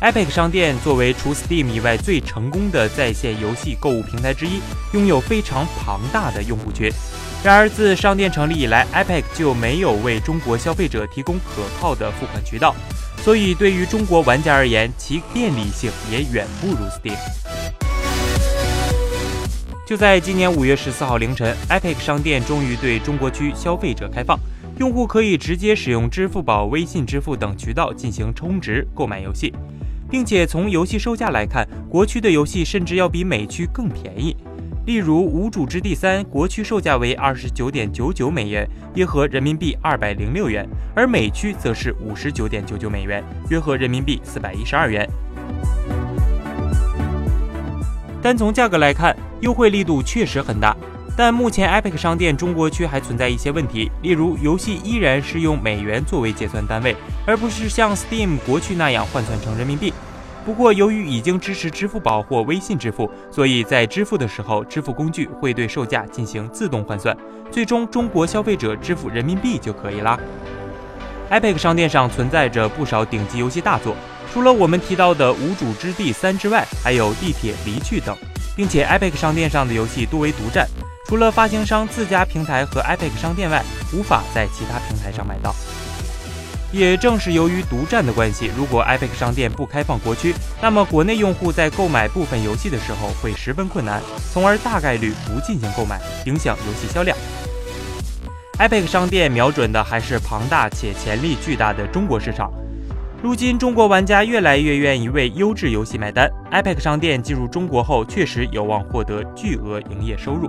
Epic 商店作为除 Steam 以外最成功的在线游戏购物平台之一，拥有非常庞大的用户群。然而，自商店成立以来，Epic 就没有为中国消费者提供可靠的付款渠道，所以对于中国玩家而言，其便利性也远不如 Steam。就在今年五月十四号凌晨，Epic 商店终于对中国区消费者开放。用户可以直接使用支付宝、微信支付等渠道进行充值购买游戏，并且从游戏售价来看，国区的游戏甚至要比美区更便宜。例如《无主之地三》，国区售价为二十九点九九美元，约合人民币二百零六元，而美区则是五十九点九九美元，约合人民币四百一十二元。单从价格来看，优惠力度确实很大。但目前 Epic 商店中国区还存在一些问题，例如游戏依然是用美元作为结算单位，而不是像 Steam 国区那样换算成人民币。不过，由于已经支持支付宝或微信支付，所以在支付的时候，支付工具会对售价进行自动换算，最终中国消费者支付人民币就可以啦。Epic 商店上存在着不少顶级游戏大作，除了我们提到的《无主之地三》之外，还有《地铁离去》等，并且 Epic 商店上的游戏多为独占。除了发行商自家平台和 Epic 商店外，无法在其他平台上买到。也正是由于独占的关系，如果 Epic 商店不开放国区，那么国内用户在购买部分游戏的时候会十分困难，从而大概率不进行购买，影响游戏销量。Epic 商店瞄准的还是庞大且潜力巨大的中国市场。如今，中国玩家越来越愿意为优质游戏买单，Epic 商店进入中国后，确实有望获得巨额营业收入。